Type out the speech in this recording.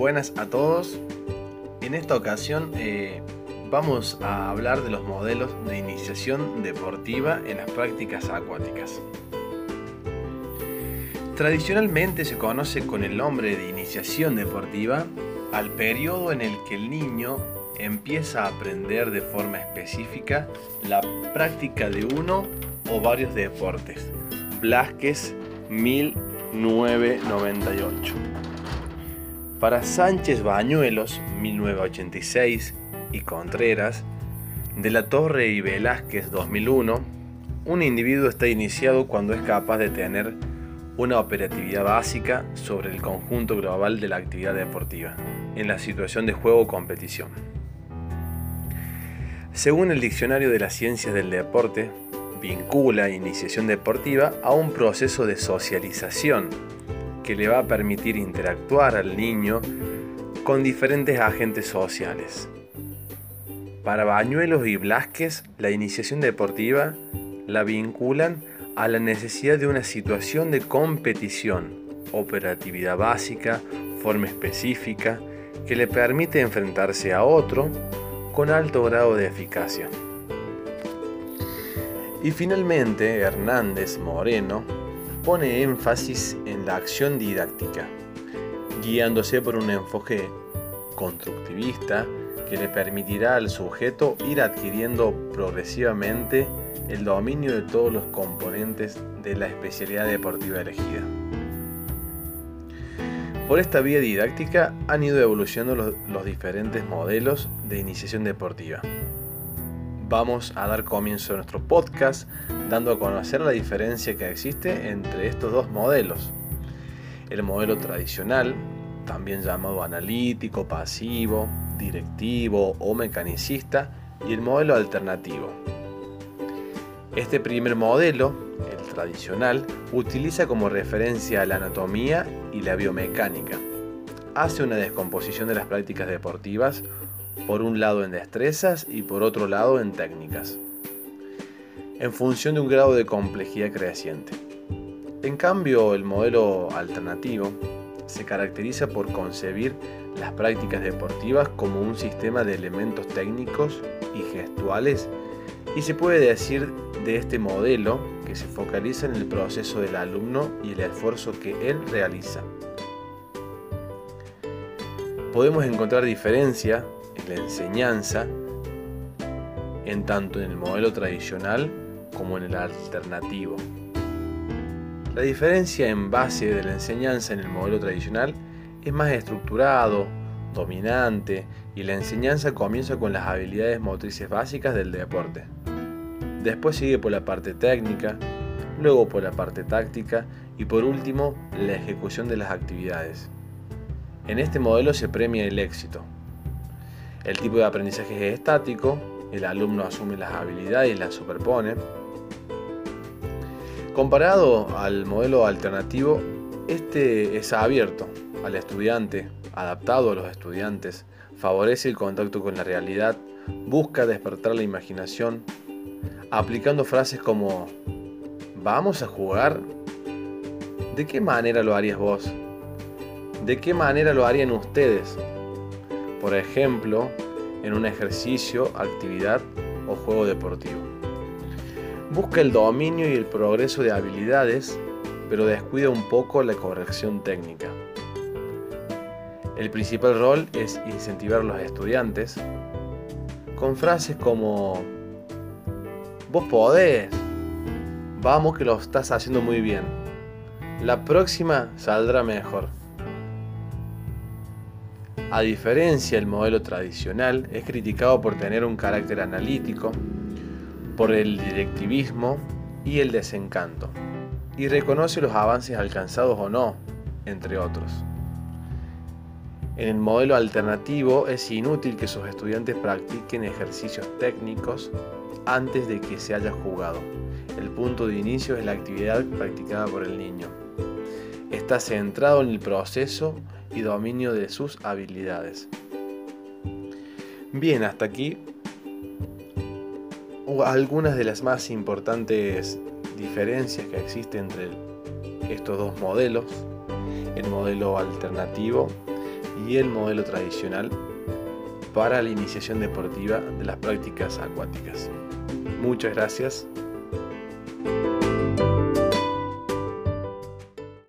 buenas a todos. En esta ocasión eh, vamos a hablar de los modelos de iniciación deportiva en las prácticas acuáticas. Tradicionalmente se conoce con el nombre de iniciación deportiva al periodo en el que el niño empieza a aprender de forma específica la práctica de uno o varios deportes. Blasquez 1998. Para Sánchez Bañuelos, 1986, y Contreras, de la Torre y Velázquez, 2001, un individuo está iniciado cuando es capaz de tener una operatividad básica sobre el conjunto global de la actividad deportiva, en la situación de juego o competición. Según el Diccionario de las Ciencias del Deporte, vincula iniciación deportiva a un proceso de socialización que le va a permitir interactuar al niño con diferentes agentes sociales. Para Bañuelos y Blasquez, la iniciación deportiva la vinculan a la necesidad de una situación de competición, operatividad básica, forma específica, que le permite enfrentarse a otro con alto grado de eficacia. Y finalmente, Hernández Moreno pone énfasis en la acción didáctica, guiándose por un enfoque constructivista que le permitirá al sujeto ir adquiriendo progresivamente el dominio de todos los componentes de la especialidad deportiva elegida. Por esta vía didáctica han ido evolucionando los, diferentes modelos de iniciación deportiva. Vamos a dar comienzo a nuestro podcast dando a conocer la diferencia que existe entre estos dos modelos. El modelo tradicional, también llamado analítico, pasivo, directivo o mecanicista, y el modelo alternativo. Este primer modelo, el tradicional, utiliza como referencia la anatomía y la biomecánica. Hace una descomposición de las prácticas deportivas, por un lado en destrezas y por otro lado en técnicas, en función de un grado de complejidad creciente. En cambio, el modelo alternativo se caracteriza por concebir las prácticas deportivas como un sistema de elementos técnicos y gestuales y se puede decir de este modelo que se focaliza en el proceso del alumno y el esfuerzo que él realiza. Podemos encontrar diferencia en la enseñanza en tanto en el modelo tradicional como en el alternativo. La diferencia en base de la enseñanza en el modelo tradicional es más estructurado, dominante y la enseñanza comienza con las habilidades motrices básicas del deporte. Después sigue por la parte técnica, luego por la parte táctica y por último la ejecución de las actividades. En este modelo se premia el éxito. El tipo de aprendizaje es estático, el alumno asume las habilidades y las superpone, Comparado al modelo alternativo, este es abierto al estudiante, adaptado a los estudiantes, favorece el contacto con la realidad, busca despertar la imaginación, aplicando frases como ¿Vamos a jugar? ¿De qué manera lo harías vos? ¿De qué manera lo harían ustedes? Por ejemplo, en un ejercicio, actividad o juego deportivo. Busca el dominio y el progreso de habilidades, pero descuida un poco la corrección técnica. El principal rol es incentivar a los estudiantes con frases como Vos podés, vamos que lo estás haciendo muy bien, la próxima saldrá mejor. A diferencia del modelo tradicional, es criticado por tener un carácter analítico, por el directivismo y el desencanto, y reconoce los avances alcanzados o no, entre otros. En el modelo alternativo es inútil que sus estudiantes practiquen ejercicios técnicos antes de que se haya jugado. El punto de inicio es la actividad practicada por el niño. Está centrado en el proceso y dominio de sus habilidades. Bien, hasta aquí algunas de las más importantes diferencias que existen entre estos dos modelos, el modelo alternativo y el modelo tradicional para la iniciación deportiva de las prácticas acuáticas. Muchas gracias